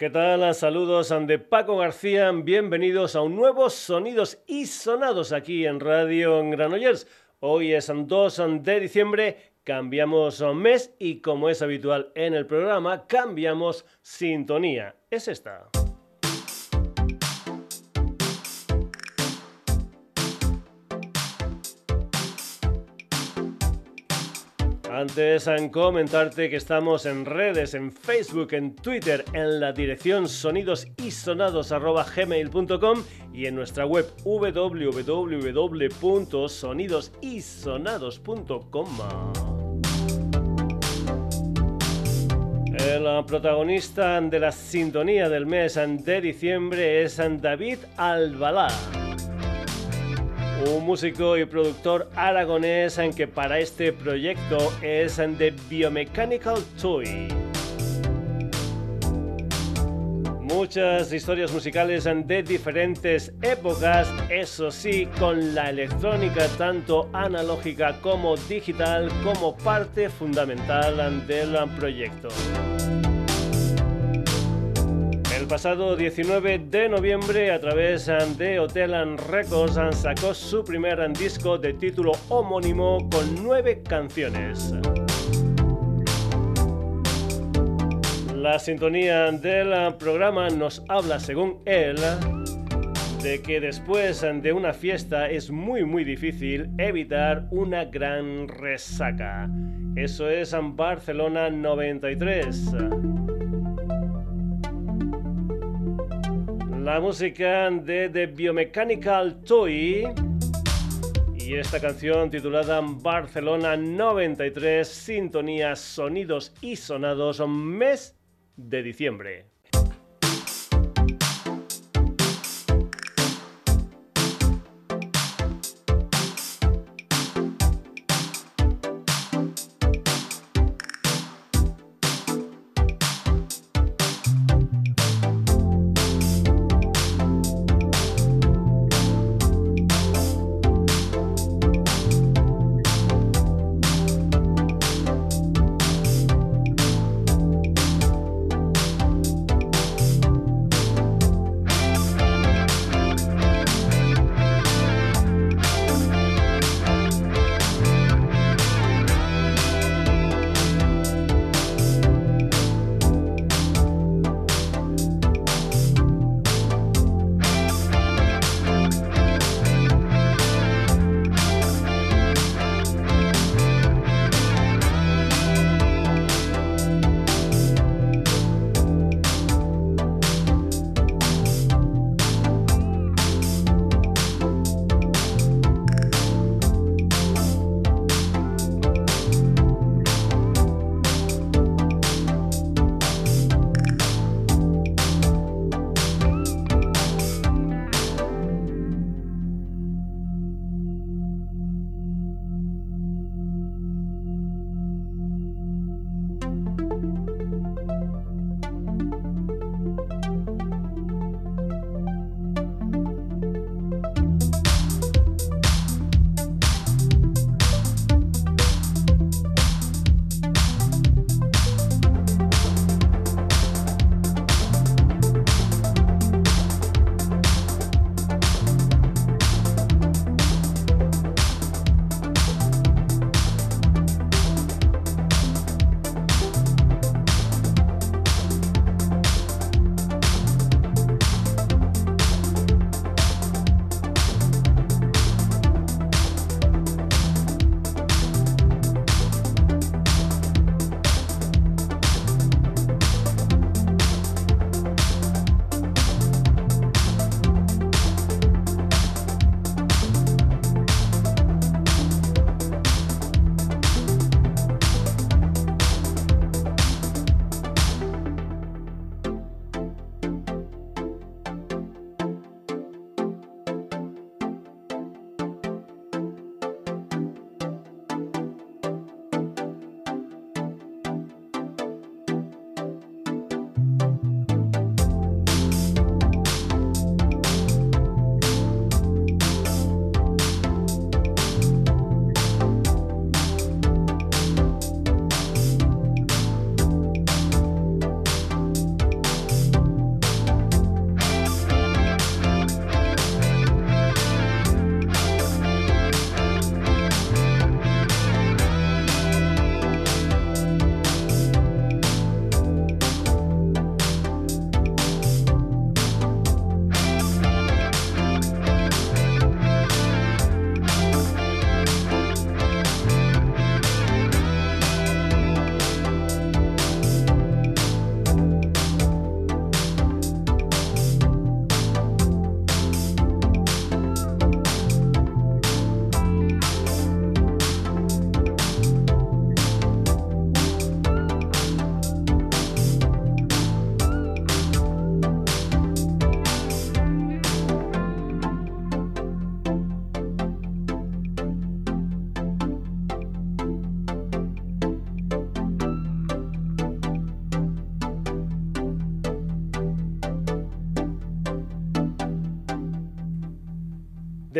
¿Qué tal? Saludos de Paco García. Bienvenidos a un nuevo Sonidos y Sonados aquí en Radio Granollers. Hoy es 2 de diciembre, cambiamos mes y como es habitual en el programa, cambiamos sintonía. Es esta. Antes en comentarte que estamos en redes, en Facebook, en Twitter, en la dirección sonidosisonados.gmail.com y en nuestra web www.sonidosisonados.com. El protagonista de la sintonía del mes de diciembre es David Albalá un músico y productor aragonés en que para este proyecto es The Biomechanical Toy. Muchas historias musicales de diferentes épocas, eso sí, con la electrónica tanto analógica como digital como parte fundamental del proyecto pasado 19 de noviembre, a través de Hotel Records, sacó su primer disco de título homónimo con nueve canciones. La sintonía del programa nos habla, según él, de que después de una fiesta es muy muy difícil evitar una gran resaca. Eso es en Barcelona 93. La música de The Biomechanical Toy y esta canción titulada Barcelona 93, sintonía, sonidos y sonados, mes de diciembre.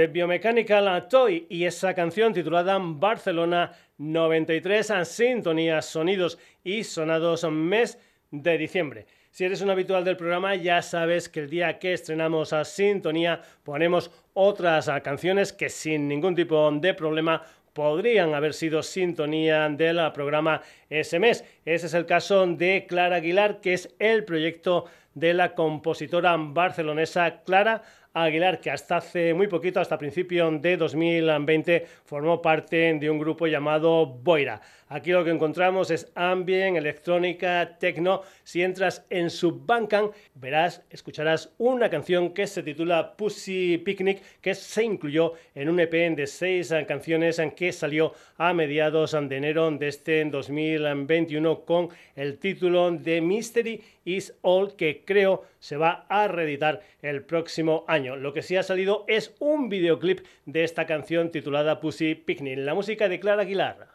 De Biomechanical Toy y esa canción titulada Barcelona 93 Sintonías, Sonidos y Sonados mes de diciembre. Si eres un habitual del programa, ya sabes que el día que estrenamos a Sintonía ponemos otras canciones que sin ningún tipo de problema podrían haber sido sintonía del programa ese mes. Ese es el caso de Clara Aguilar, que es el proyecto de la compositora barcelonesa Clara Aguilar, que hasta hace muy poquito, hasta principios de 2020, formó parte de un grupo llamado Boira. Aquí lo que encontramos es ambient, electrónica, techno. Si entras en su verás, escucharás una canción que se titula Pussy Picnic, que se incluyó en un EP de seis canciones que salió a mediados de enero de este 2021 con el título de Mystery is All, que creo se va a reeditar el próximo año. Lo que sí ha salido es un videoclip de esta canción titulada Pussy Picnic, la música de Clara Aguilar.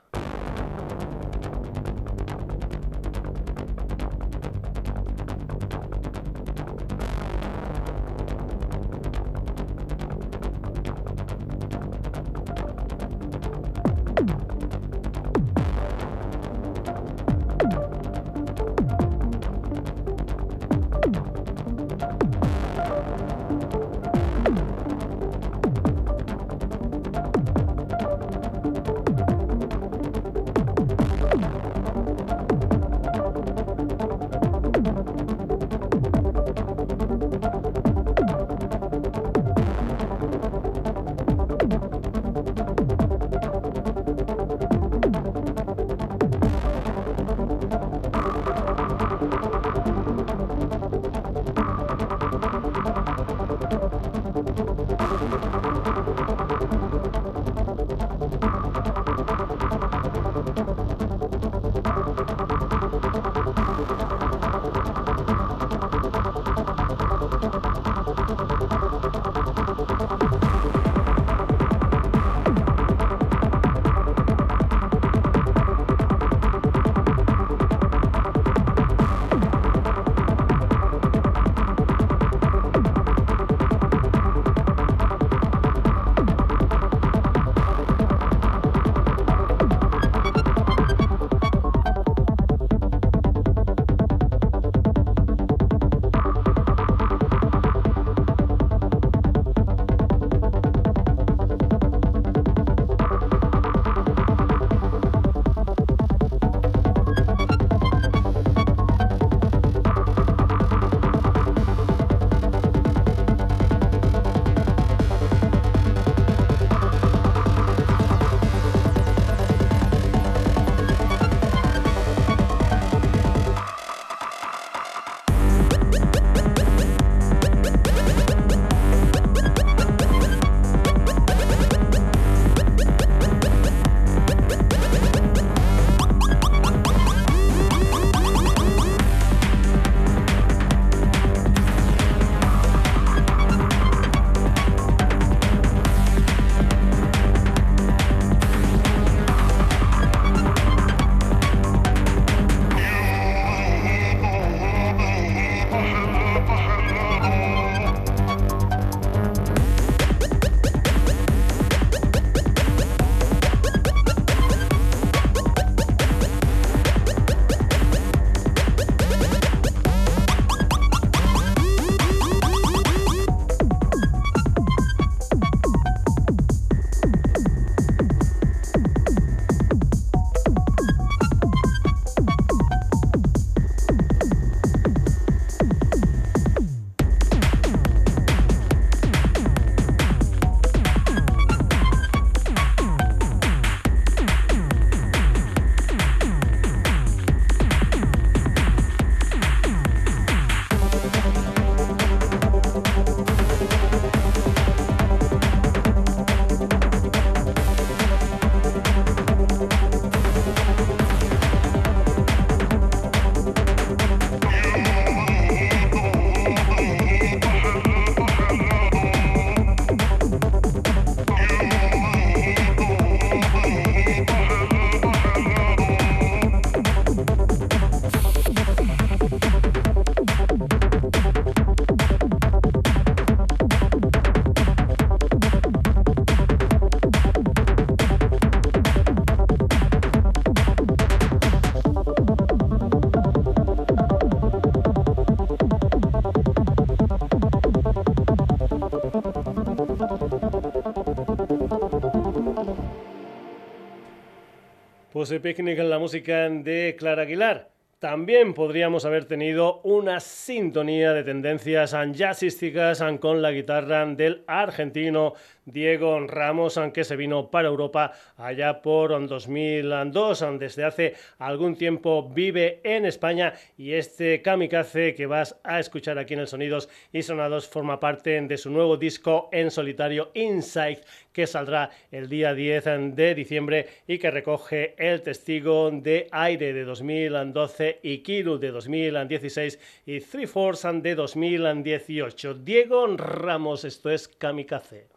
Cozy Picnic en la música de Clara Aguilar. También podríamos haber tenido una sintonía de tendencias jazzísticas con la guitarra del argentino Diego Ramos, aunque se vino para Europa allá por 2002. Desde hace algún tiempo vive en España y este kamikaze que vas a escuchar aquí en el Sonidos y Sonados forma parte de su nuevo disco en solitario Insight que saldrá el día 10 de diciembre y que recoge el testigo de Aire de 2012 y Kiru de 2016 y Three Force de 2018. Diego Ramos, esto es Kamikaze.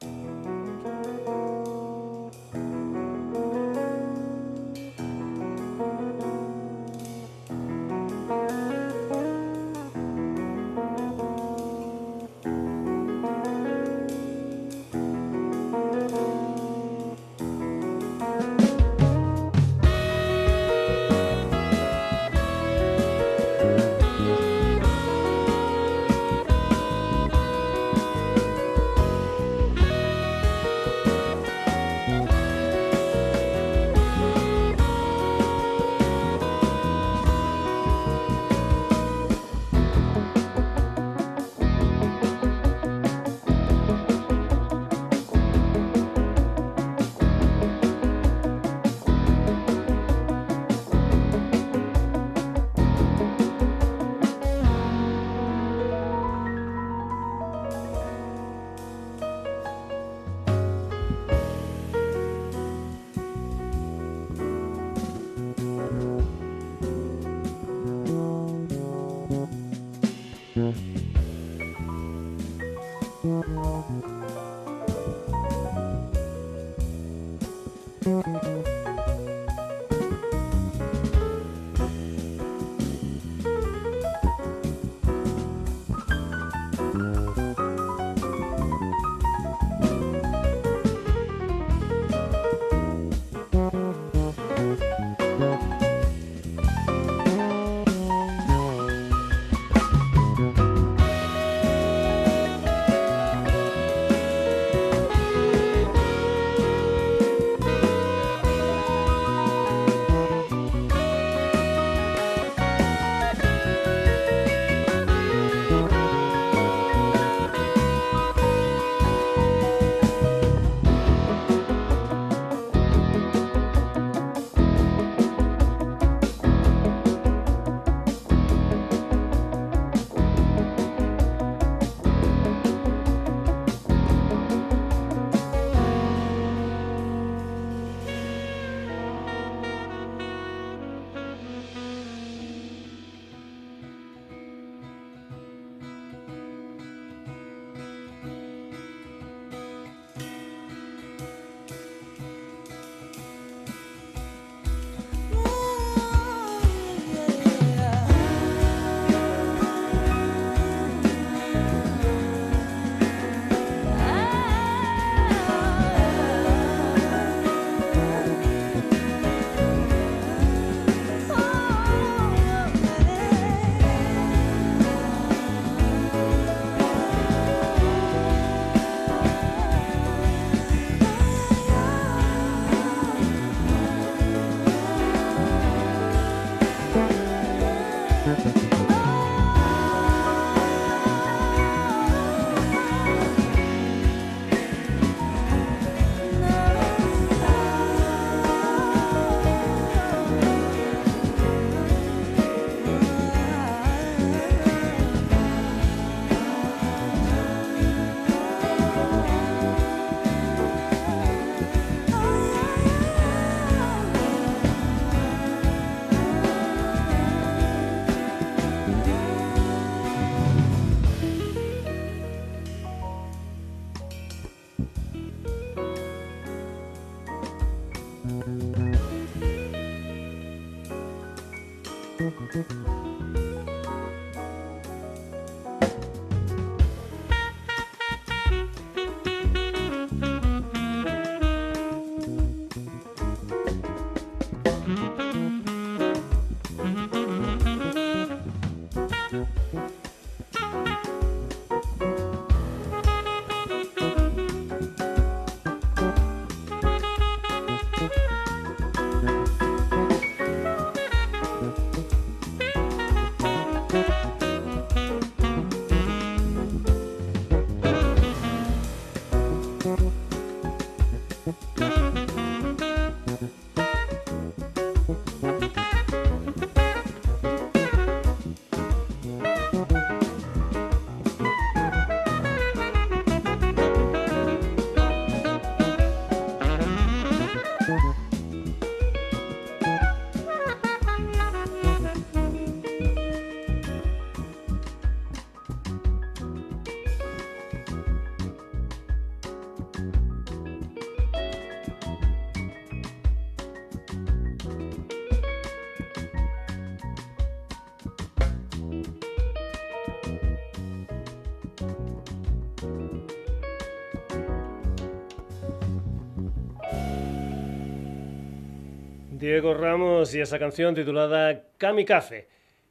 Ramos y esa canción titulada Kamikaze.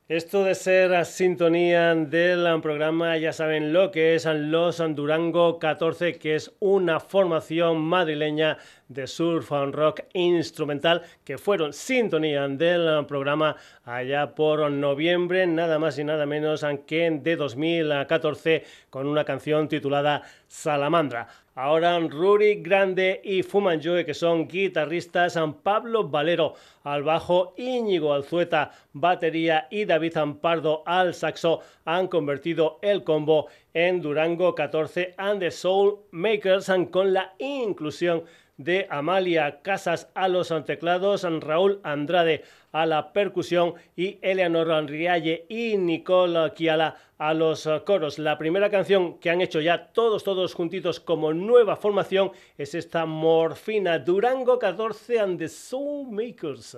Esto de ser a sintonía del programa, ya saben lo que es los Durango 14, que es una formación madrileña de surf and rock instrumental que fueron sintonía del programa allá por noviembre, nada más y nada menos que de 2014 con una canción titulada Salamandra. Ahora Ruri Grande y Fumanjoe, que son guitarristas, Pablo Valero al bajo, Íñigo Alzueta, batería y David Ampardo al saxo, han convertido el combo en Durango 14 and the Soul Makers con la inclusión de Amalia Casas a los teclados, Raúl Andrade a la percusión y Eleanor Rialle y Nicole Kiala a los coros. La primera canción que han hecho ya todos, todos juntitos como nueva formación es esta Morfina Durango 14 and the Soul Makers.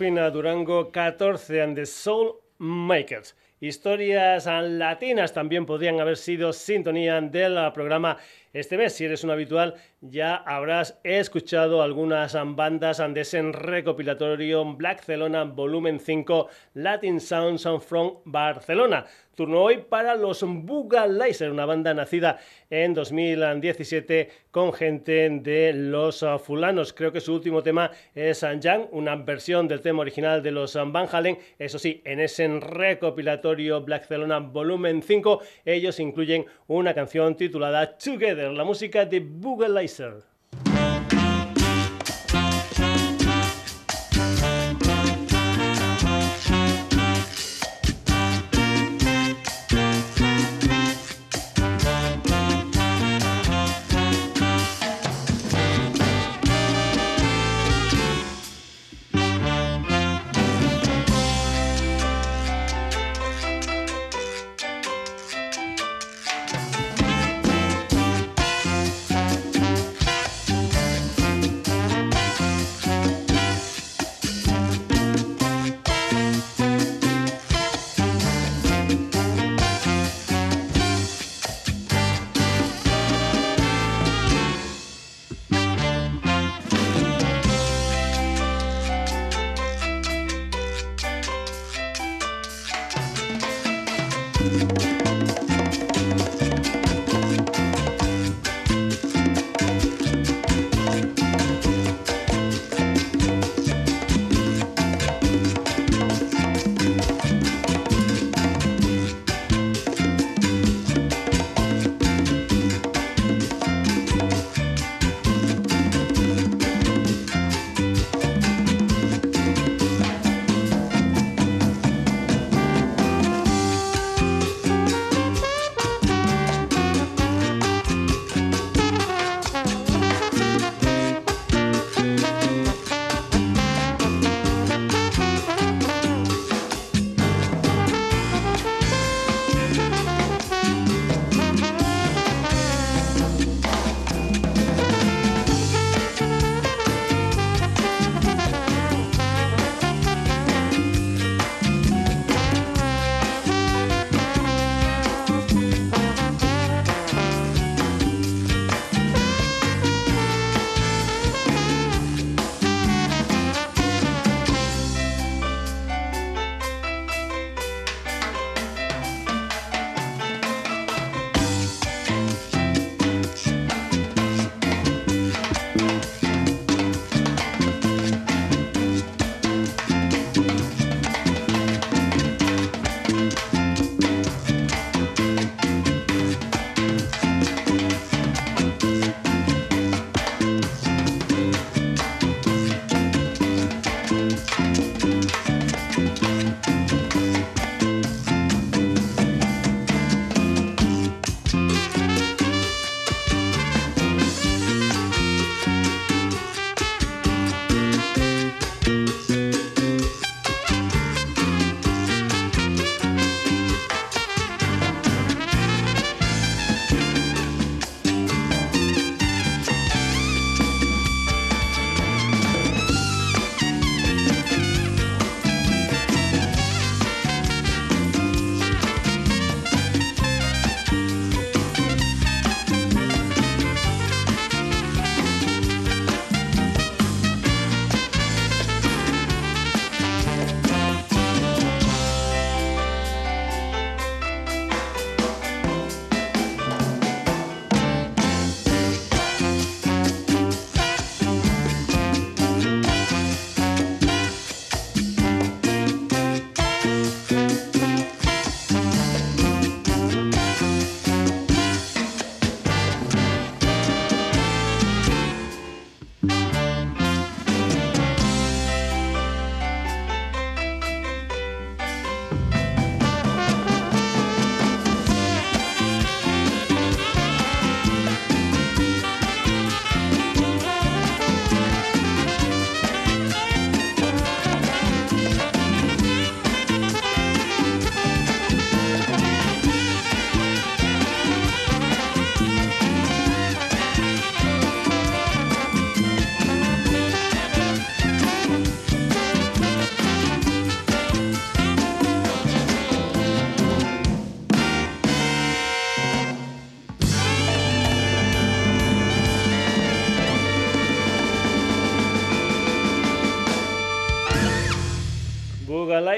Durango 14 and the Soul Makers. Historias latinas también podrían haber sido sintonía del programa este mes. Si eres un habitual, ya habrás escuchado algunas bandas de ese recopilatorio Black Celona Volumen 5 Latin Sounds from Barcelona. Turno hoy para los Bugalizer, una banda nacida en 2017 con gente de los fulanos. Creo que su último tema es Yang, una versión del tema original de los Van Halen. Eso sí, en ese recopilatorio Black Celona Volumen 5, ellos incluyen una canción titulada Together, la música de Bugalizer.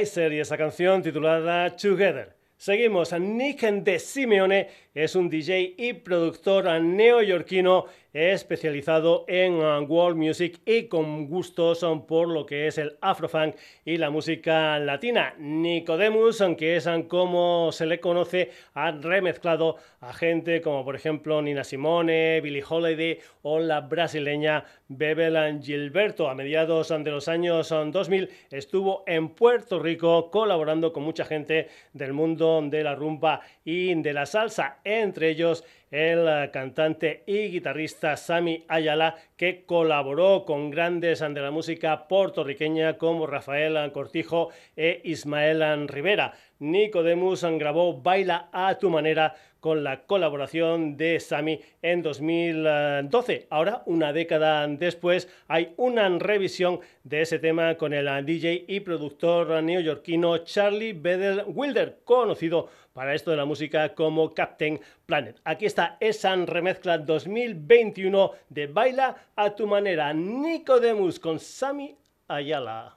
Equalizer y esa canción titulada Together. Seguimos, Nick de Simeone es un DJ y productor neoyorquino especializado en uh, world music y con gustos um, por lo que es el afrofunk y la música latina. Nicodemus, aunque es um, como se le conoce, ha remezclado a gente como por ejemplo Nina Simone, Billie Holiday o la brasileña Bebel Gilberto. A mediados um, de los años 2000 estuvo en Puerto Rico colaborando con mucha gente del mundo de la rumba y de la salsa, entre ellos el eh, cantante y guitarrista Sami Ayala, que colaboró con grandes de la música puertorriqueña como Rafael Cortijo e Ismael Rivera. Nicodemus grabó Baila a tu manera con la colaboración de Sami en 2012. Ahora, una década después, hay una revisión de ese tema con el DJ y productor neoyorquino Charlie Bedell Wilder, conocido para esto de la música como Captain Planet. Aquí está esa remezcla 2021 de Baila a tu manera, Nicodemus con Sami Ayala.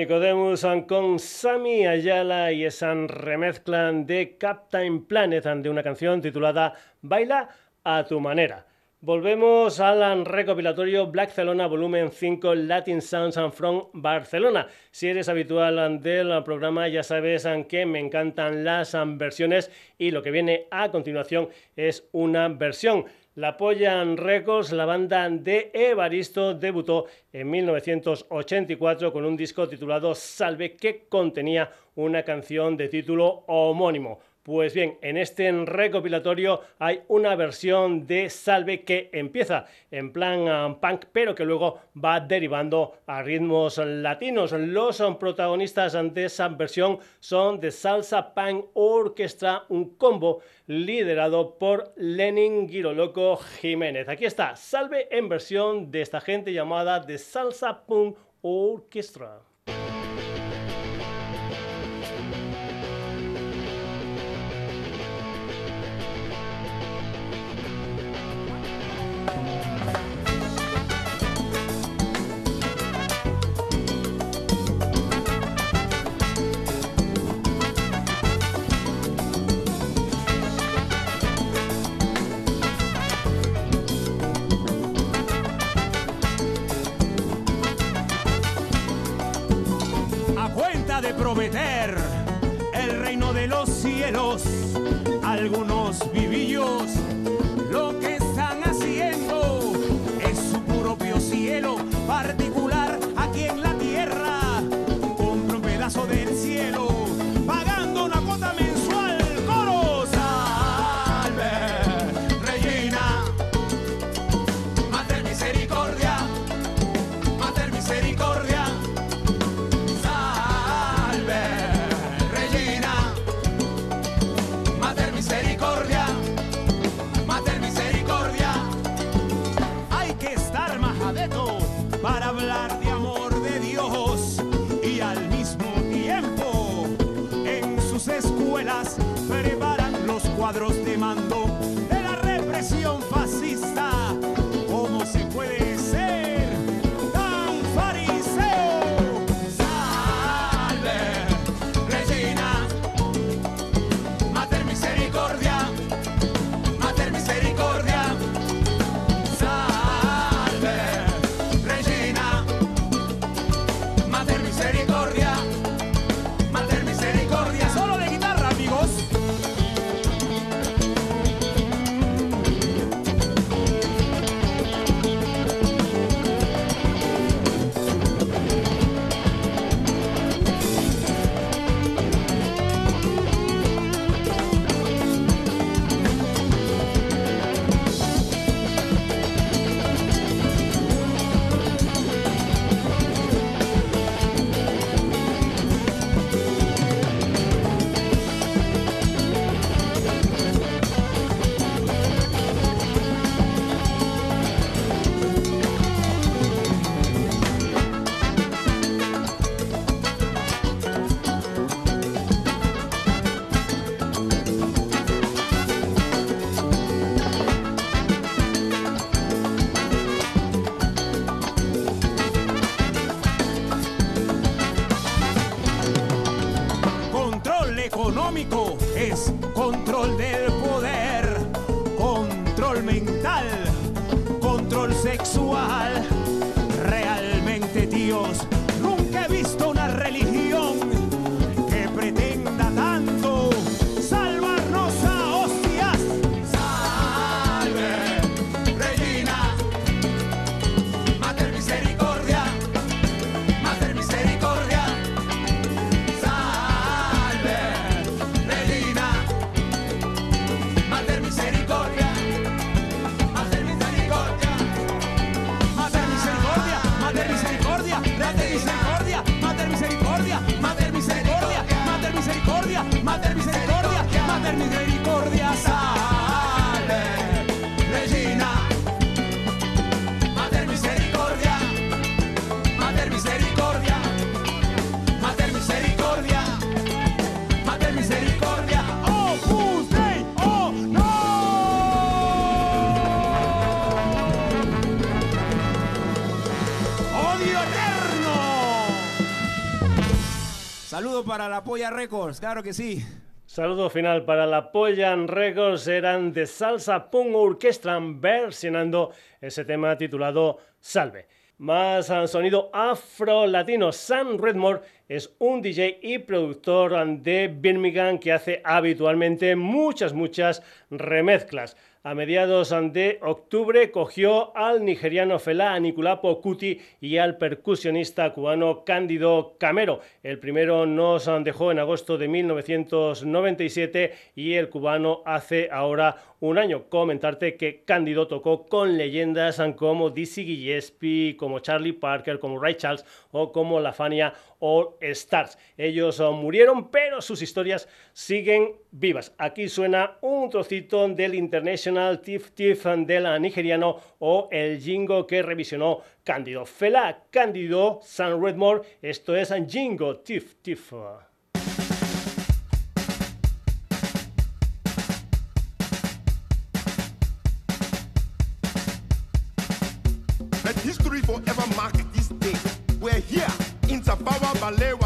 Nicodemus con Sami Ayala y esa remezcla de Captain Planet de una canción titulada Baila a tu manera. Volvemos al recopilatorio Black Celona Volumen 5 Latin Sounds and from Barcelona. Si eres habitual del programa ya sabes que me encantan las versiones y lo que viene a continuación es una versión. La Pollan Records, la banda de Evaristo, debutó en 1984 con un disco titulado Salve que contenía una canción de título homónimo. Pues bien, en este recopilatorio hay una versión de Salve que empieza en plan um, punk, pero que luego va derivando a ritmos latinos. Los protagonistas de esa versión son The Salsa Punk Orchestra, un combo liderado por Lenin Giroloco Jiménez. Aquí está, Salve en versión de esta gente llamada The Salsa Punk Orchestra. El reino de los cielos. Mental, control sexual. Saludo para la Polla Records, claro que sí. Saludo final para la Polla Records, eran de Salsa Punk Orchestra versionando ese tema titulado Salve. Más sonido afro-latino, Sam Redmore es un DJ y productor de Birmingham que hace habitualmente muchas, muchas remezclas. A mediados de octubre cogió al nigeriano Fela Anikulapo Kuti y al percusionista cubano Cándido Camero. El primero nos dejó en agosto de 1997 y el cubano hace ahora un año. Comentarte que Cándido tocó con leyendas como Dizzy Gillespie, como Charlie Parker, como Ray Charles o como la Fania All Stars. Ellos murieron, pero sus historias siguen vivas. Aquí suena un trocito del International Tif Tif la nigeriano o el jingo que revisionó Cándido. Fela Cándido San Redmore, esto es Jingo Tif Tif. parler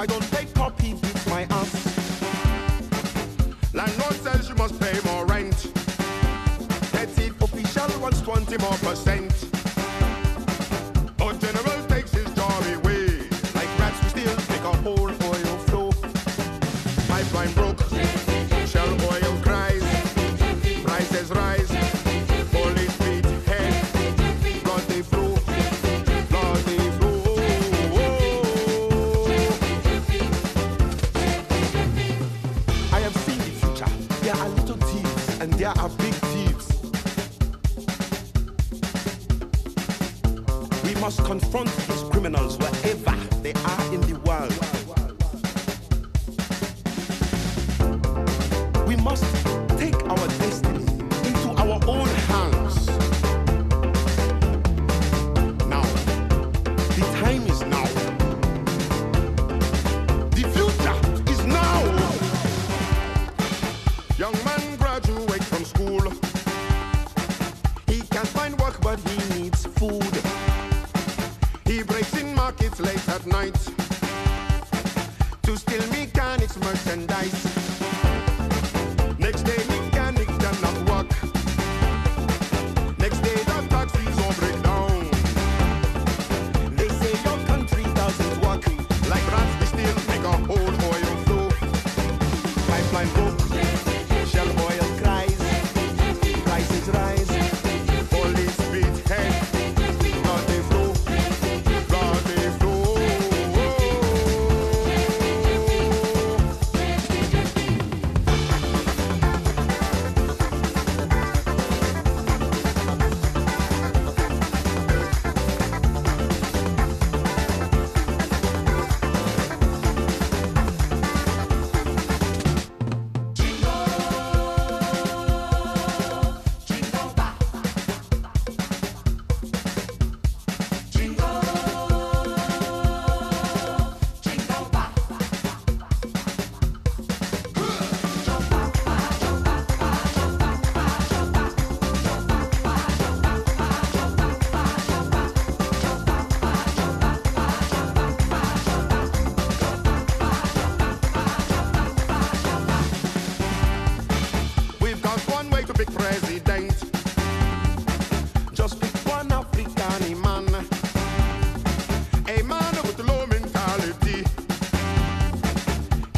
I don't take he beats my ass. Landlord says you must pay more rent. Petty official wants 20 more percent.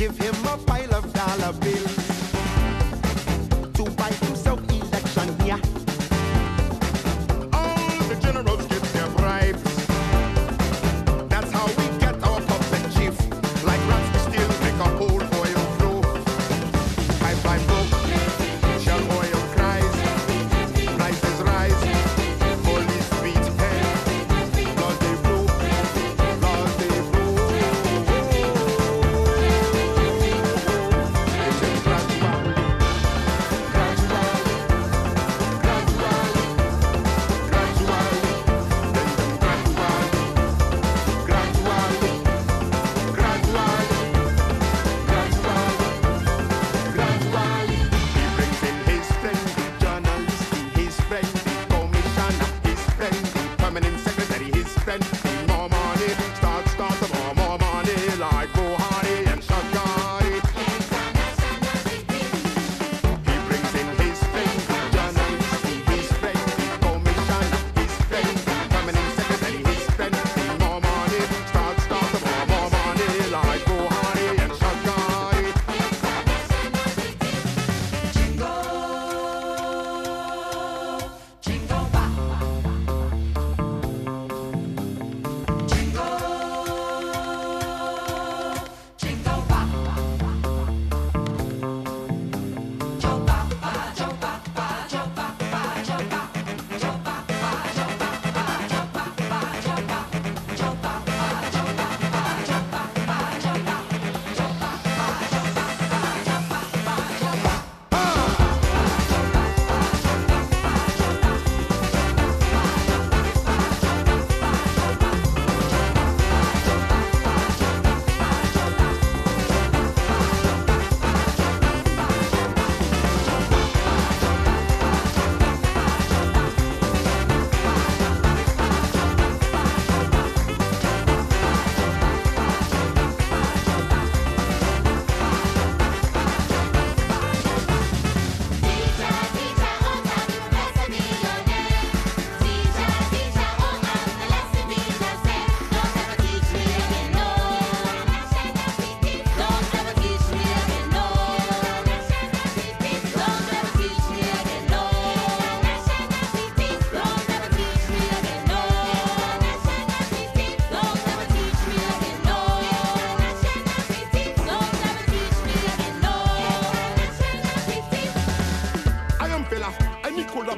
give him a pile of dollar bills.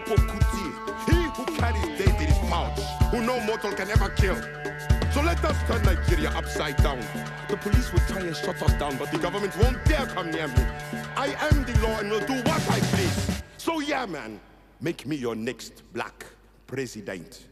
Anikulapo Kuti. He who carries death in his pouch, who no mortal can ever kill. So let us turn Nigeria upside down. The police will try and shut us down, but the government won't dare come near me. I am the law and will do what I please. So yeah, man, make me your next black president.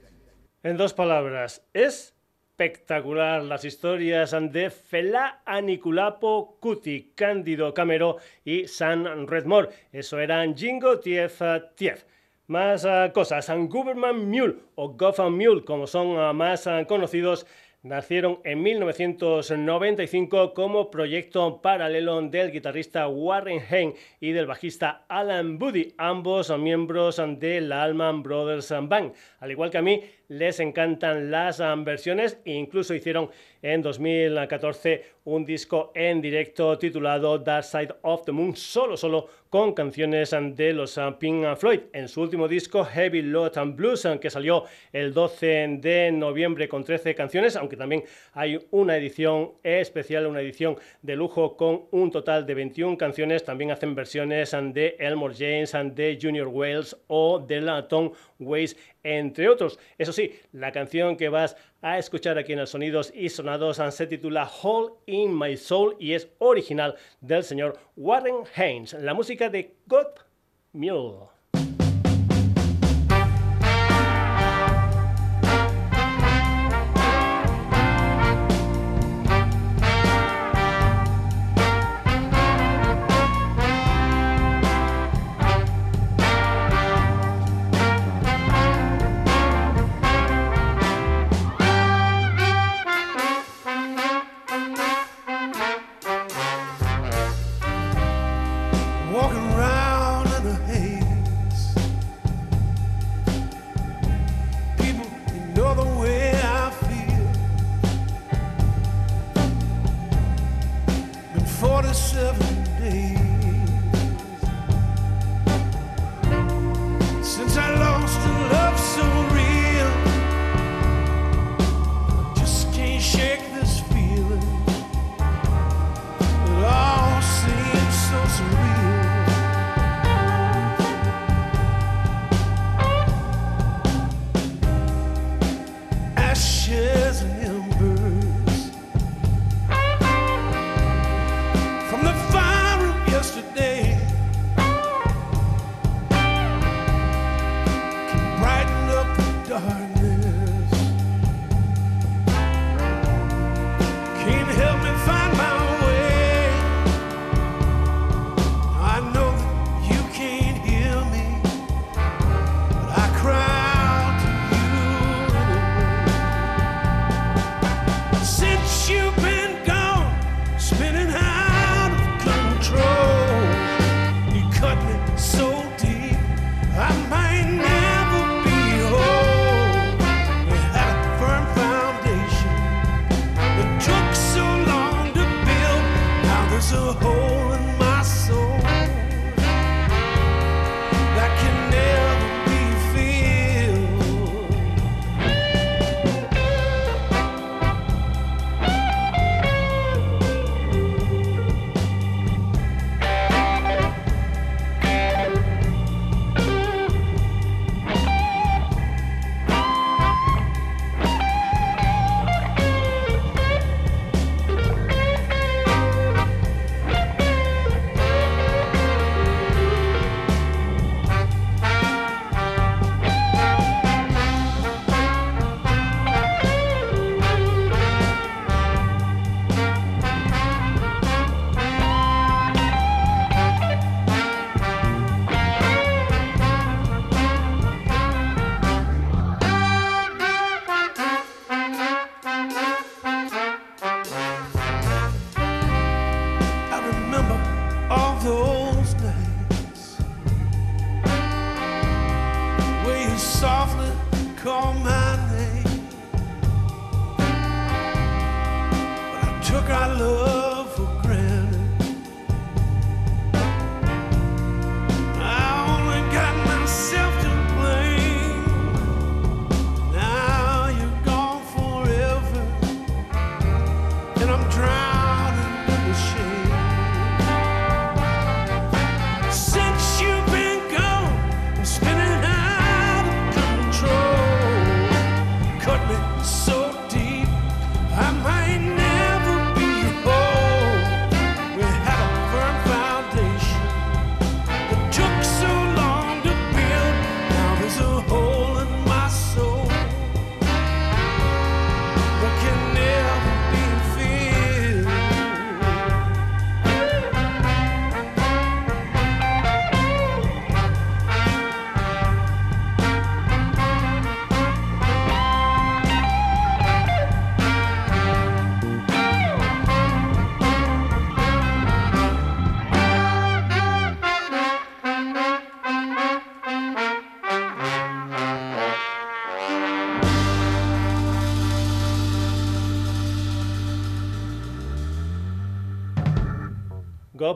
En dos palabras, es espectacular las historias de Fela Aniculapo Cuti, Cándido Camero y San Redmore. Eso eran Jingo Tief Tief. Más uh, cosas, Government Mule o Gotham Mule, como son uh, más uh, conocidos, nacieron en 1995 como proyecto paralelo del guitarrista Warren Hayne y del bajista Alan Buddy, ambos miembros de la Allman Brothers Band. Al igual que a mí, les encantan las versiones e incluso hicieron en 2014 un disco en directo titulado Dark Side of the Moon, solo solo con canciones de los Pink Floyd. En su último disco, Heavy Load and Blues, que salió el 12 de noviembre con 13 canciones, aunque también hay una edición especial, una edición de lujo con un total de 21 canciones. También hacen versiones de Elmore James, de Junior Wells o de la Tom Waits, entre otros. Eso sí, la canción que vas a escuchar aquí en el Sonidos y Sonados se titula Hole in My Soul y es original del señor Warren Haynes, la música de God Mule.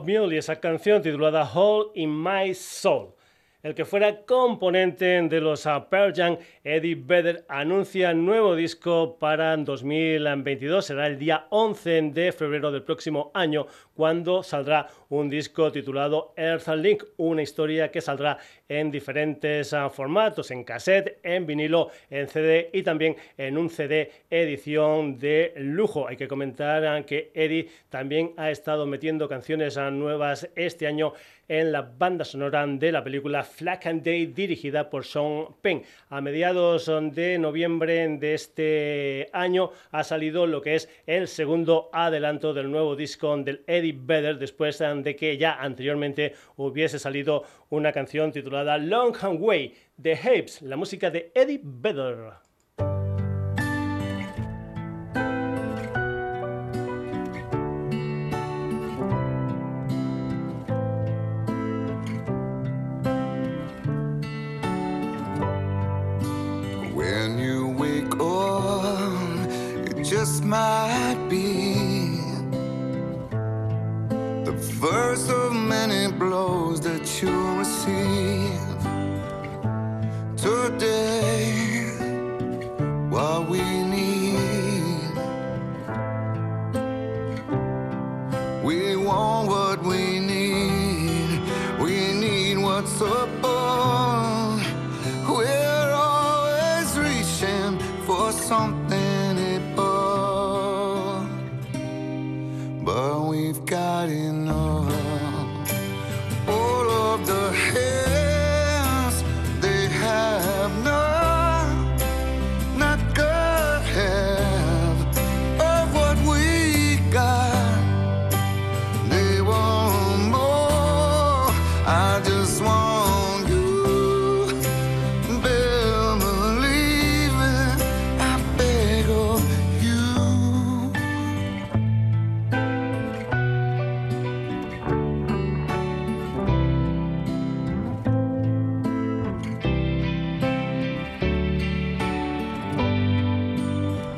Mule y esa canción titulada Hole in My Soul. El que fuera componente de los Pearl Jam, Eddie Vedder, anuncia nuevo disco para 2022. Será el día 11 de febrero del próximo año cuando saldrá un disco titulado Earth Link, una historia que saldrá en diferentes ah, formatos, en cassette, en vinilo, en CD y también en un CD edición de lujo. Hay que comentar ah, que Eddie también ha estado metiendo canciones ah, nuevas este año en la banda sonora de la película Flack and Day dirigida por Sean Penn. A mediados de noviembre de este año ha salido lo que es el segundo adelanto del nuevo disco del Eddie Vedder después de que ya anteriormente hubiese salido una canción titulada Long Way de Hapes, la música de Eddie Vedder.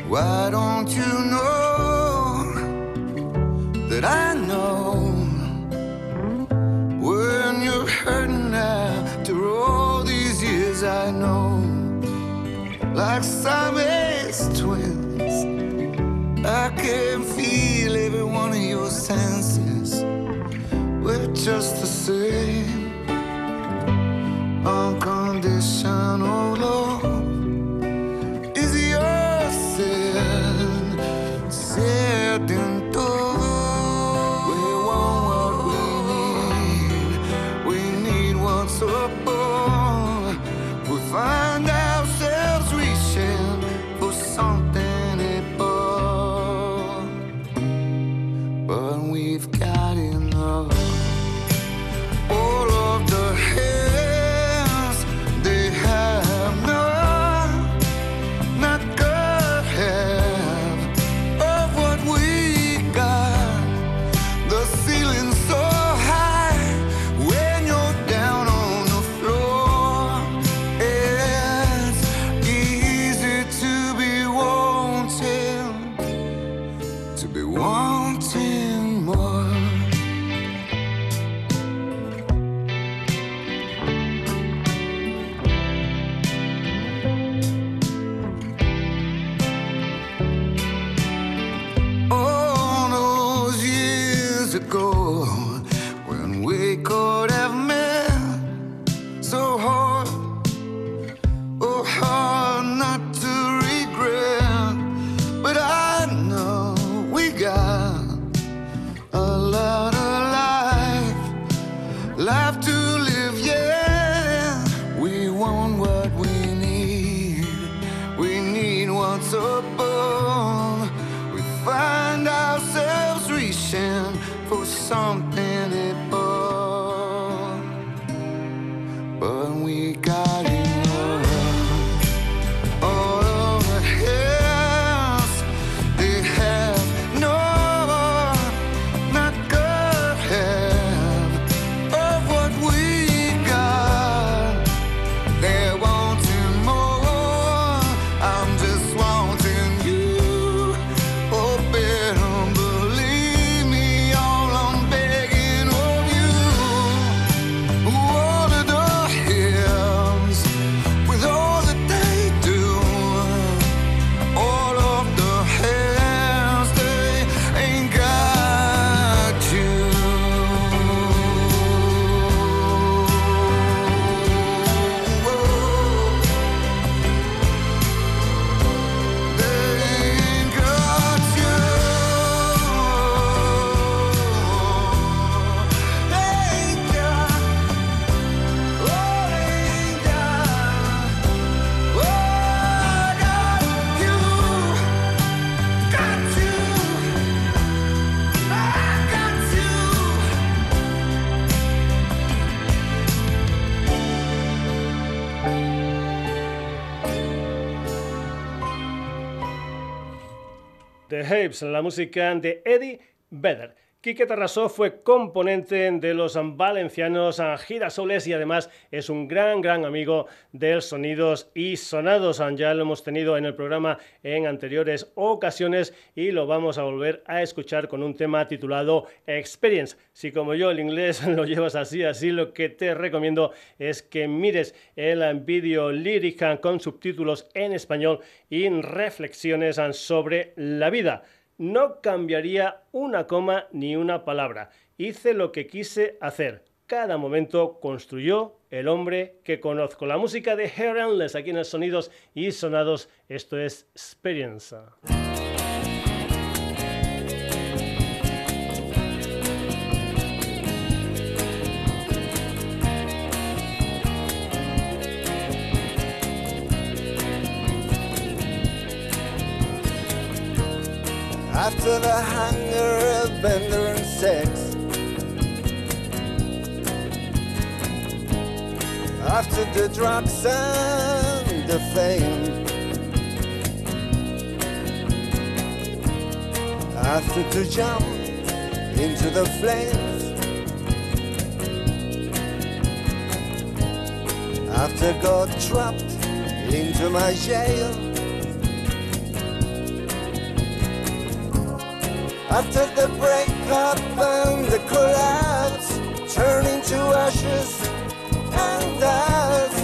Why don't you know that I know when you're hurting after all these years? I know, like Siamese twins, I can feel every one of your senses. We're just the same, unconditional Apes, la música de Eddie Vedder. Quique Tarrasó fue componente de los valencianos Girasoles y además es un gran, gran amigo de Sonidos y Sonados. Ya lo hemos tenido en el programa en anteriores ocasiones y lo vamos a volver a escuchar con un tema titulado Experience. Si como yo el inglés lo llevas así, así lo que te recomiendo es que mires el vídeo lírica con subtítulos en español y reflexiones sobre la vida. No cambiaría una coma ni una palabra. Hice lo que quise hacer. Cada momento construyó el hombre que conozco. La música de Hair Endless aquí en Sonidos y Sonados. Esto es Experience. After the hunger of bender and sex. After the drugs and the fame. After to jump into the flames. After got trapped into my jail After the breakup and the collapse, turning to ashes and dust.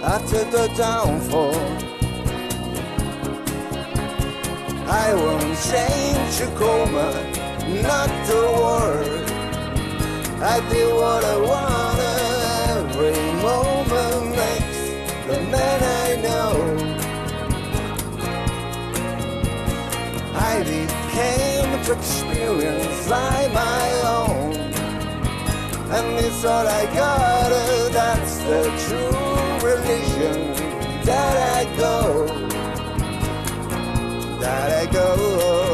After the downfall, I won't change a coma, not the word. I did what I wanted, I became to experience like my own. And it's all I got, uh, that's the true religion that I go, that I go.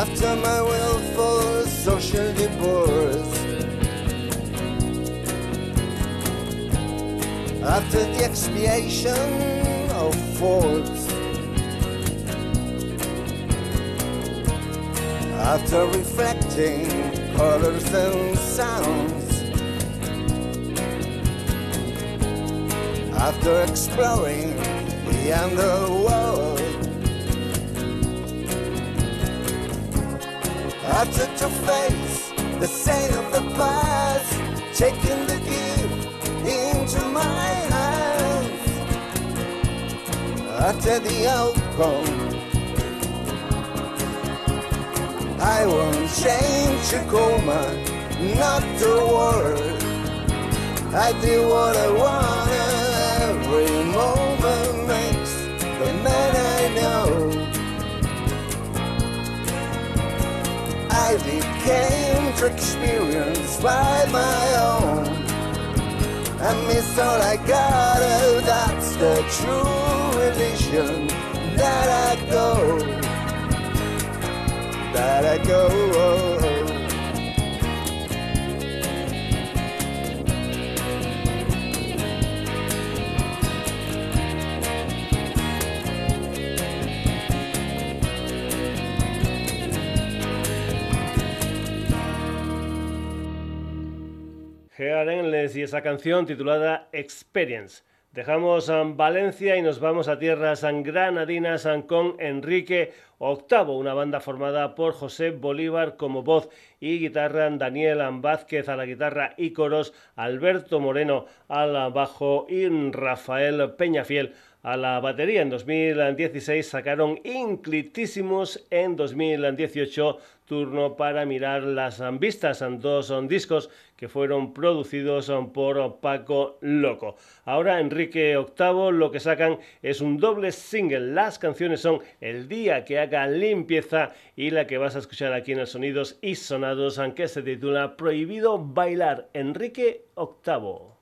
After my willful social divorce. After the expiation of faults. After reflecting colors and sounds. After exploring the underworld. I took to face the saint of the past, taking the gift into my hands. After the outcome, I won't change a coma, not the word. I did what I wanted, every moment makes the man I became to experience by my own. And miss all I got, oh, that's the true religion that I go, that I go. Oh. Y esa canción titulada Experience. Dejamos Valencia y nos vamos a tierras granadinas con Enrique VIII, una banda formada por José Bolívar como voz y guitarra, Daniel Vázquez a la guitarra y coros, Alberto Moreno al bajo y Rafael Peñafiel a la batería. En 2016 sacaron Inclitísimos, en 2018 turno para mirar las vistas. Dos son discos que fueron producidos por Paco Loco. Ahora Enrique VIII lo que sacan es un doble single. Las canciones son El día que haga limpieza y la que vas a escuchar aquí en el Sonidos y Sonados, aunque se titula Prohibido bailar. Enrique VIII.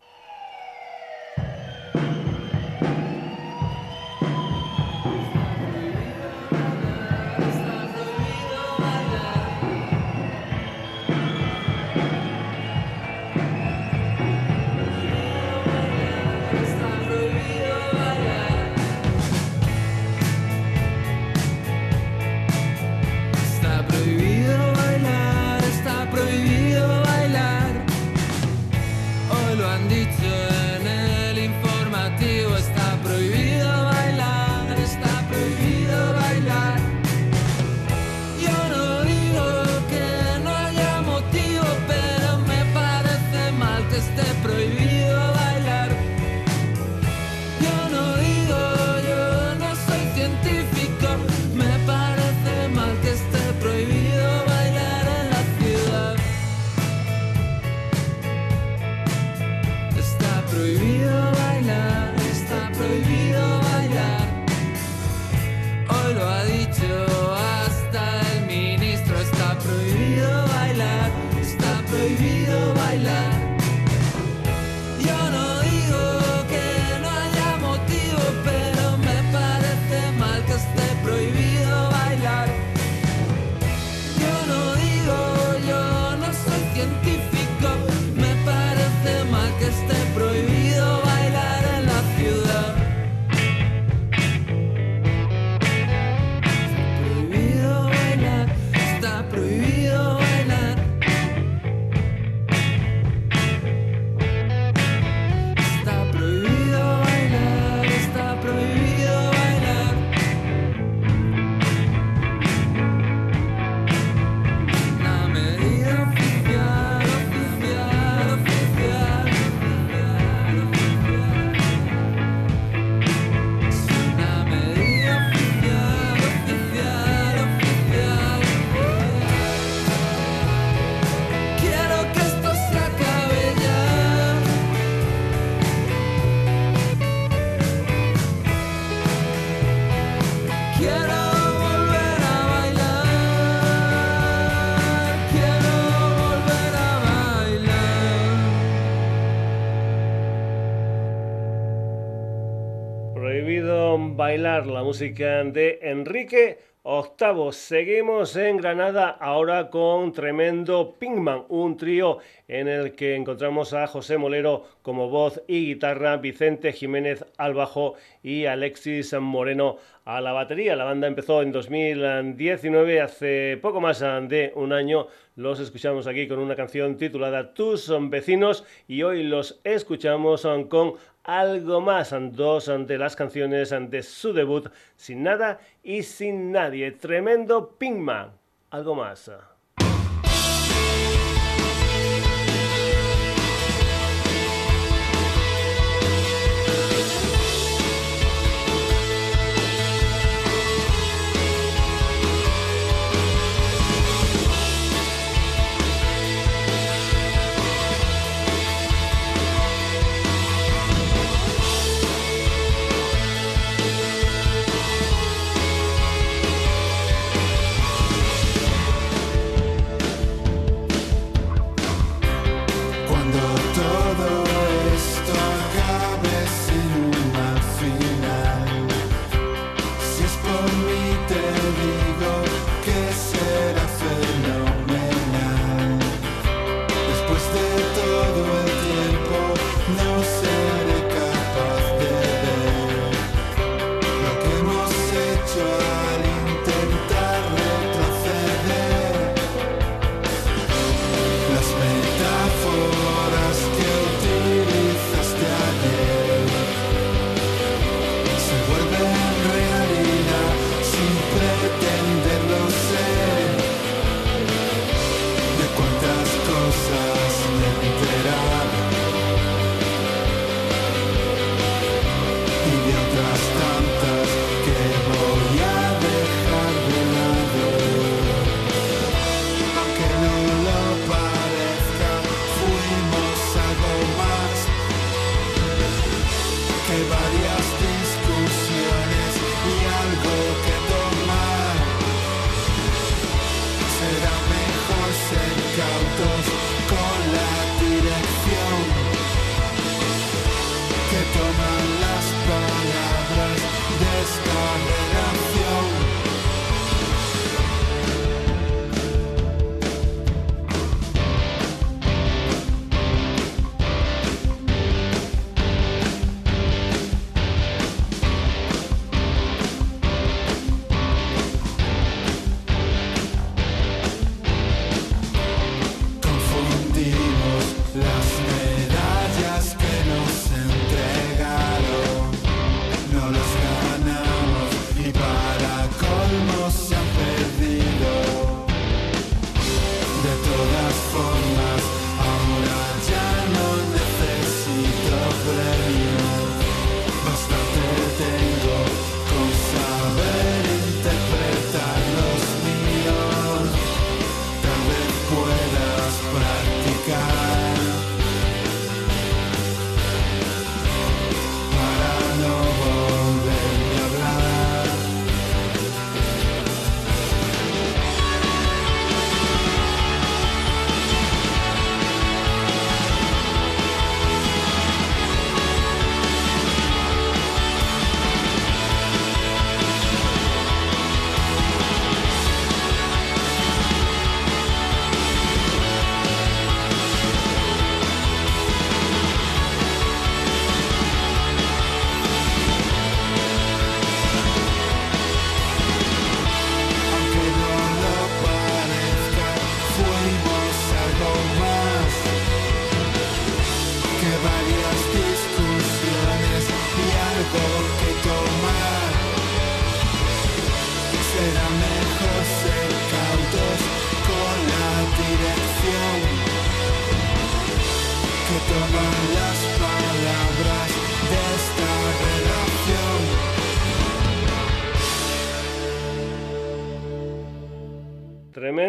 La música de Enrique Octavo. Seguimos en Granada ahora con tremendo Pinkman, un trío en el que encontramos a José Molero como voz y guitarra, Vicente Jiménez al bajo y Alexis Moreno a la batería. La banda empezó en 2019, hace poco más de un año. Los escuchamos aquí con una canción titulada Tus vecinos y hoy los escuchamos con algo más, dos de las canciones de su debut, Sin Nada y Sin Nadie. Tremendo Pinkman. Algo más.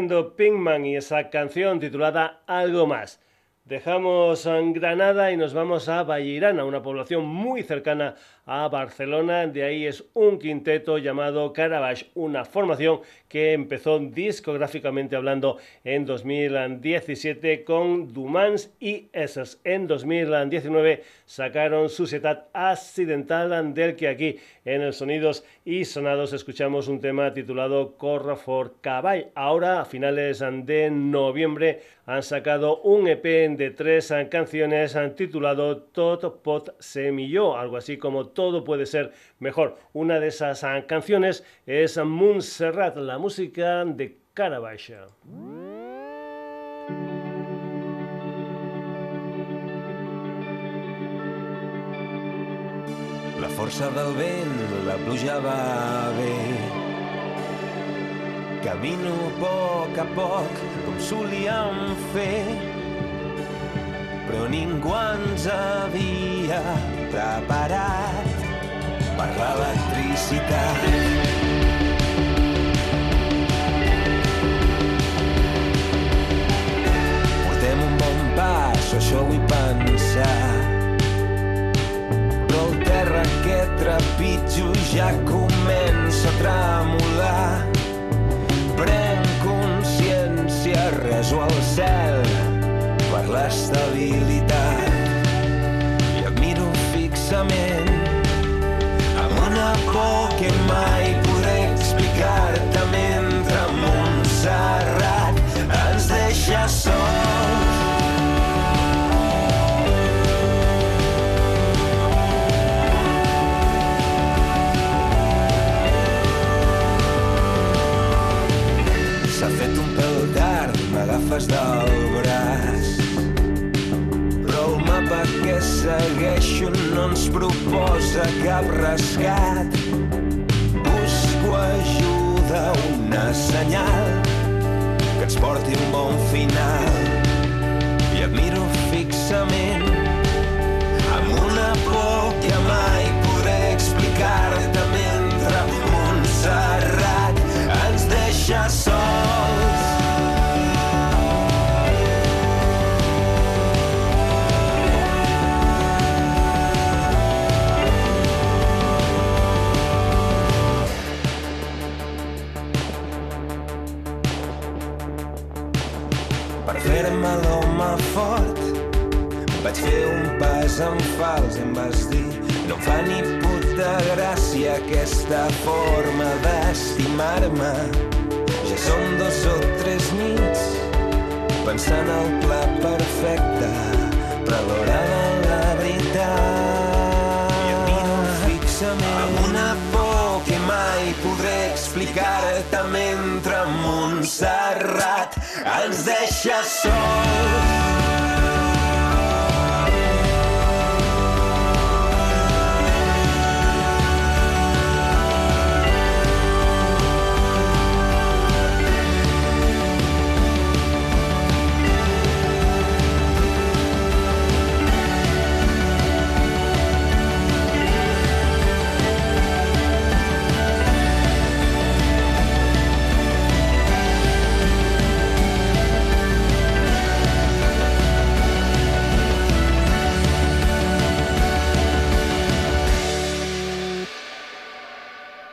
Pinkman y esa canción titulada Algo más. Dejamos Granada y nos vamos a Vallirana, una población muy cercana a Barcelona. De ahí es un quinteto llamado Caravaggio, una formación que empezó discográficamente hablando en 2017 con Dumans y Essers. En 2019 sacaron Sociedad Accidental, del que aquí en el Sonidos y Sonados escuchamos un tema titulado Corra for Caball. Ahora, a finales de noviembre, han sacado un EP de tres canciones titulado Tot Pot Semilló, algo así como todo puede ser mejor. Una de esas canciones es Montserrat, la música de Caravaggio. La força del vent, la pluja va bé. Camino a poc a poc, com solíem fer però ningú ens havia preparat per l'electricitat. Portem un bon pas, això vull pensar. Trepitjo ja comença a tremolar. Prenc consciència, reso al cel, per l'estabilitat segueixo no ens proposa cap rescat. Busco ajuda, una senyal que ens porti un bon final. Fer un pas en fals i em vas dir no fa ni puta gràcia aquesta forma d'estimar-me. Ja són dos o tres nits pensant el pla perfecte, però a l'hora de la veritat i et miro fixament amb una por que mai podré explicar-te mentre Montserrat ens deixa sols.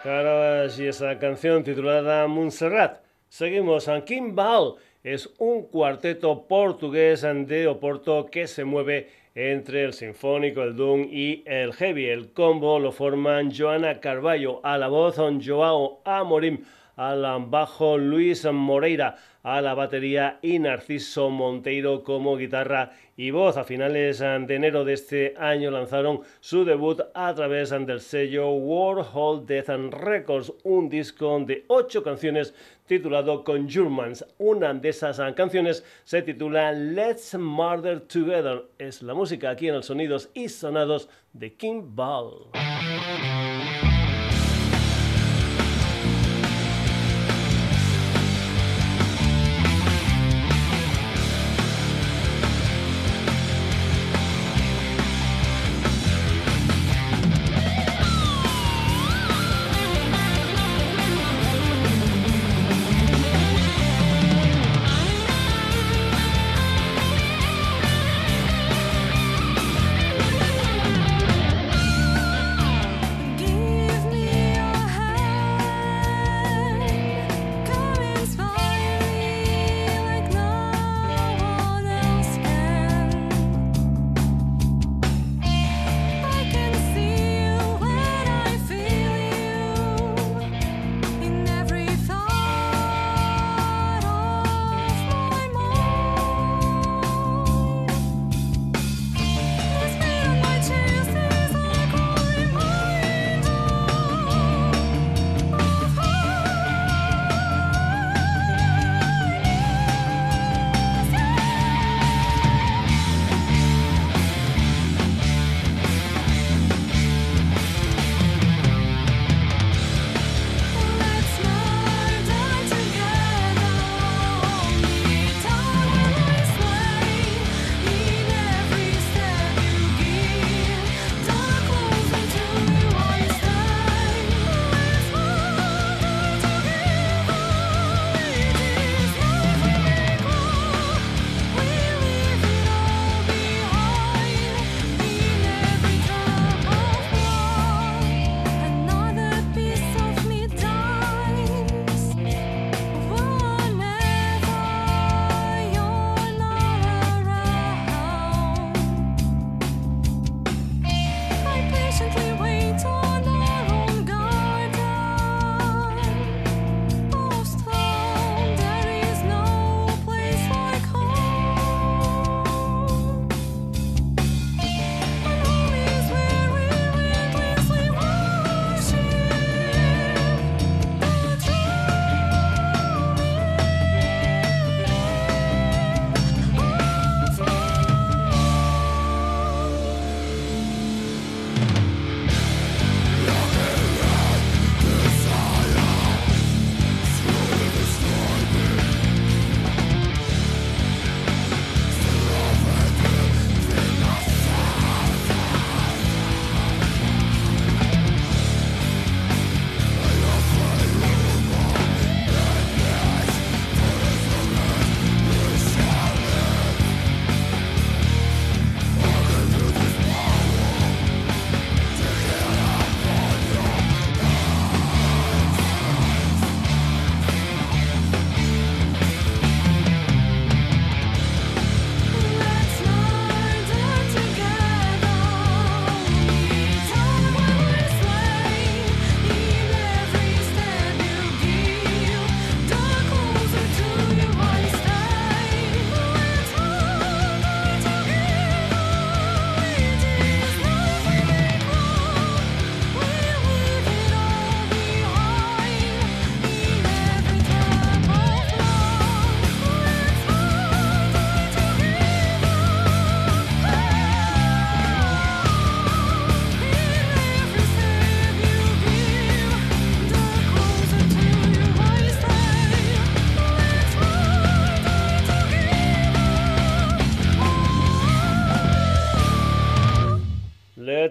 Y esa canción titulada Montserrat. Seguimos, Kimball es un cuarteto portugués de Oporto que se mueve entre el sinfónico, el doom y el heavy. El combo lo forman Joana Carballo a la voz, Joao Amorim al bajo, Luis Moreira a la batería y Narciso Monteiro como guitarra y voz. A finales de enero de este año lanzaron su debut a través del sello Warhol Death Records, un disco de ocho canciones titulado Conjurements. Una de esas canciones se titula Let's Murder Together. Es la música aquí en el Sonidos y Sonados de King Ball.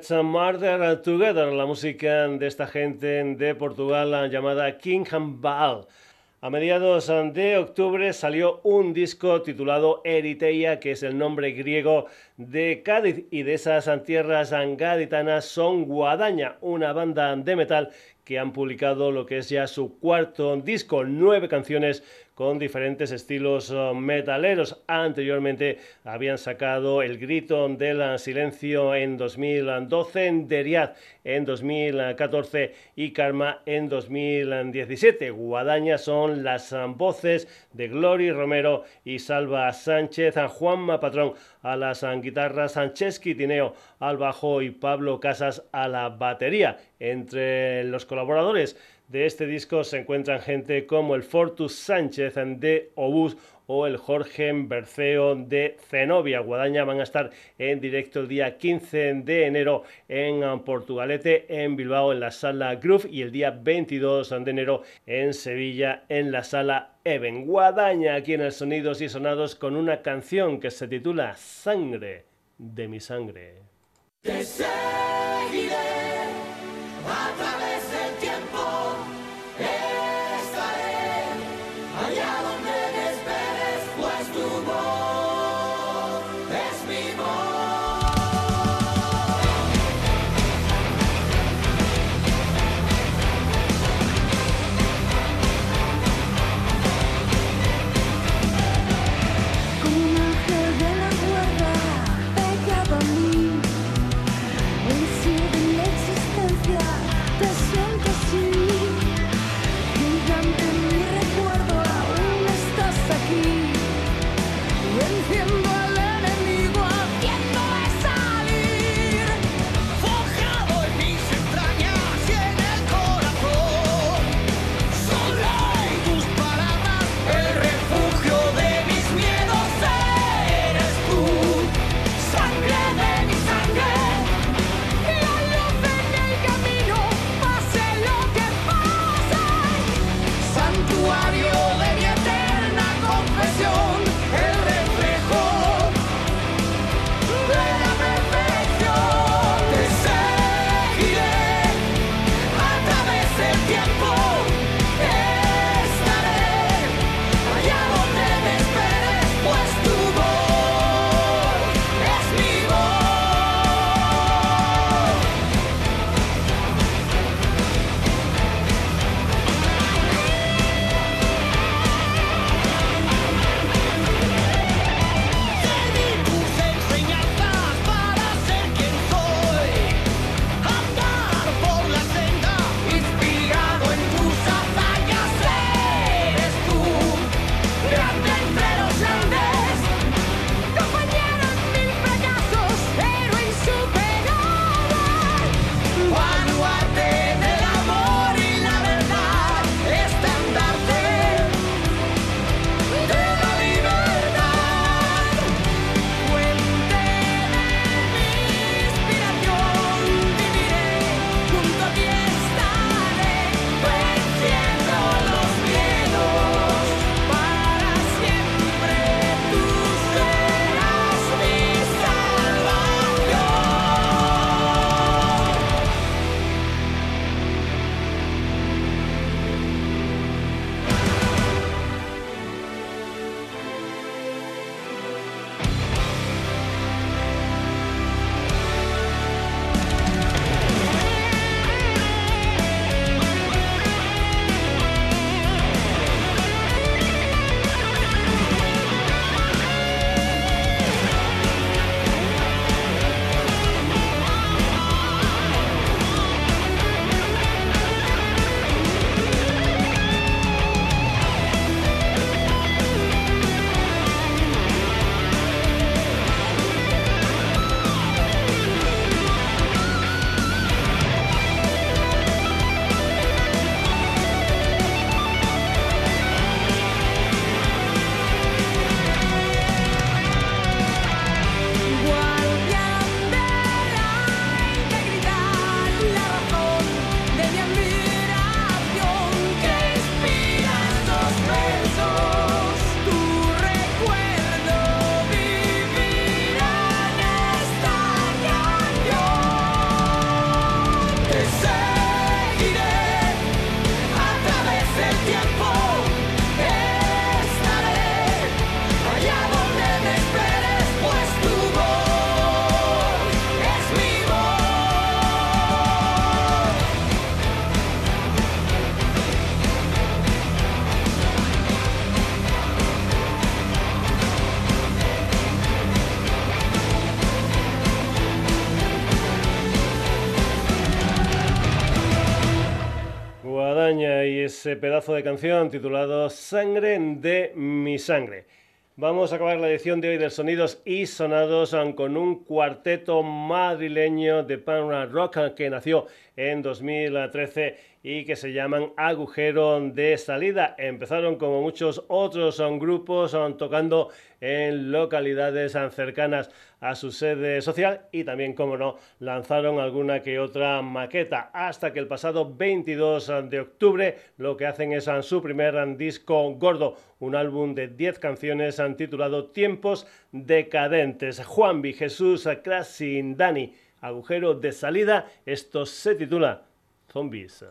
Let's Murder Together, la música de esta gente de Portugal llamada King Baal. A mediados de octubre salió un disco titulado Eriteia, que es el nombre griego de Cádiz, y de esas tierras gaditanas son Guadaña, una banda de metal que han publicado lo que es ya su cuarto disco, nueve canciones con diferentes estilos uh, metaleros. Anteriormente habían sacado El Grito del Silencio en 2012, Deriad en 2014 y Karma en 2017. Guadaña son las uh, voces de Glory Romero y Salva Sánchez, Juanma Patrón a las uh, guitarras, Sánchez Quitineo al bajo y Pablo Casas a la batería. Entre los colaboradores de este disco se encuentran gente como el Fortus Sánchez de Obús o el Jorge Berceo de Zenobia. Guadaña van a estar en directo el día 15 de enero en Portugalete, en Bilbao, en la sala Groove, y el día 22 de enero en Sevilla, en la sala Even. Guadaña aquí en el Sonidos y Sonados con una canción que se titula Sangre de mi sangre. de ese pedazo de canción titulado Sangre de mi sangre. Vamos a acabar la edición de hoy de Sonidos y Sonados con un cuarteto madrileño de pan rock que nació en 2013 y que se llaman Agujero de Salida. Empezaron como muchos otros son grupos son tocando en localidades cercanas a su sede social y también, como no, lanzaron alguna que otra maqueta hasta que el pasado 22 de octubre lo que hacen es su primer disco gordo, un álbum de 10 canciones titulado Tiempos Decadentes. Juanvi, Jesús, Krasin, Dani, Agujero de Salida, esto se titula Zombies.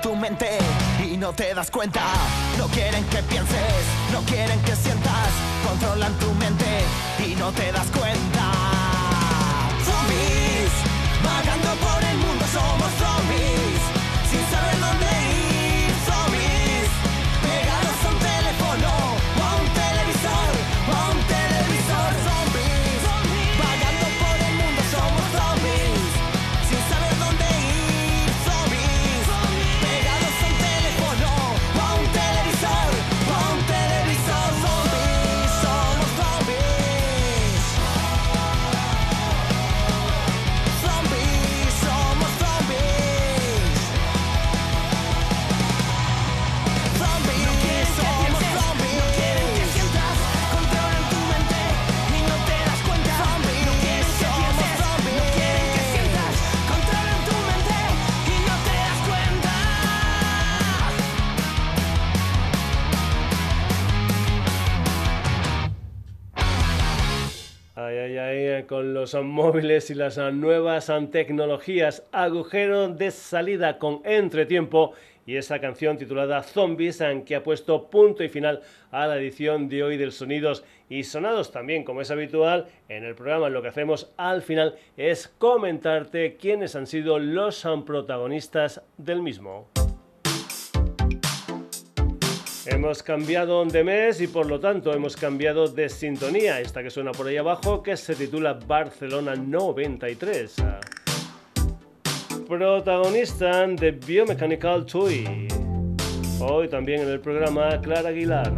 Tu mente y no te das cuenta. No quieren que pienses, no quieren que sientas. Controlan tu mente y no te das cuenta. Los móviles y las nuevas tecnologías, agujero de salida con entretiempo y esa canción titulada Zombies que ha puesto punto y final a la edición de hoy del Sonidos y Sonados. También, como es habitual, en el programa lo que hacemos al final es comentarte quiénes han sido los protagonistas del mismo. Hemos cambiado de mes y por lo tanto hemos cambiado de sintonía. Esta que suena por ahí abajo que se titula Barcelona 93. Protagonista de Biomechanical Toy. Hoy también en el programa Clara Aguilar.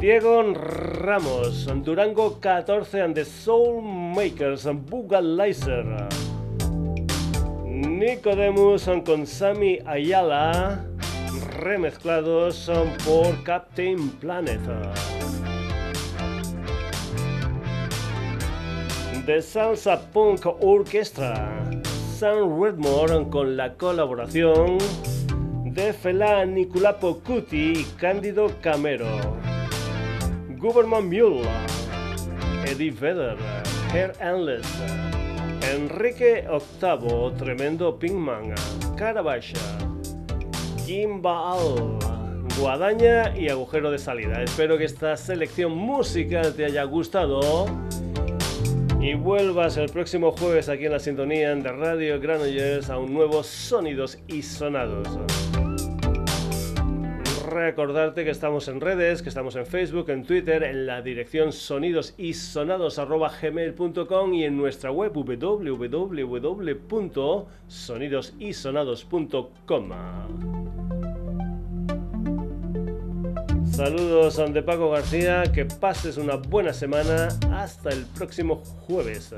Diego Ramos, Durango 14 and the Soulmakers, Bugalizer. Nicodemus con Sammy Ayala, remezclados por Captain Planet. The Salsa Punk Orchestra, Sam Redmore con la colaboración de Fela Nicolapo Cuti y Cándido Camero. Government Mule, Eddie Vedder, Hair Endless, Enrique VIII, Tremendo Pinkman, Carabasha, Jim Baal, Guadaña y Agujero de Salida. Espero que esta selección musical te haya gustado y vuelvas el próximo jueves aquí en la sintonía de Radio Granollers a un nuevo Sonidos y Sonados recordarte que estamos en redes, que estamos en Facebook, en Twitter, en la dirección sonidosisonados.gmail.com y en nuestra web www.sonidosisonados.com. Saludos de Paco García, que pases una buena semana. Hasta el próximo jueves.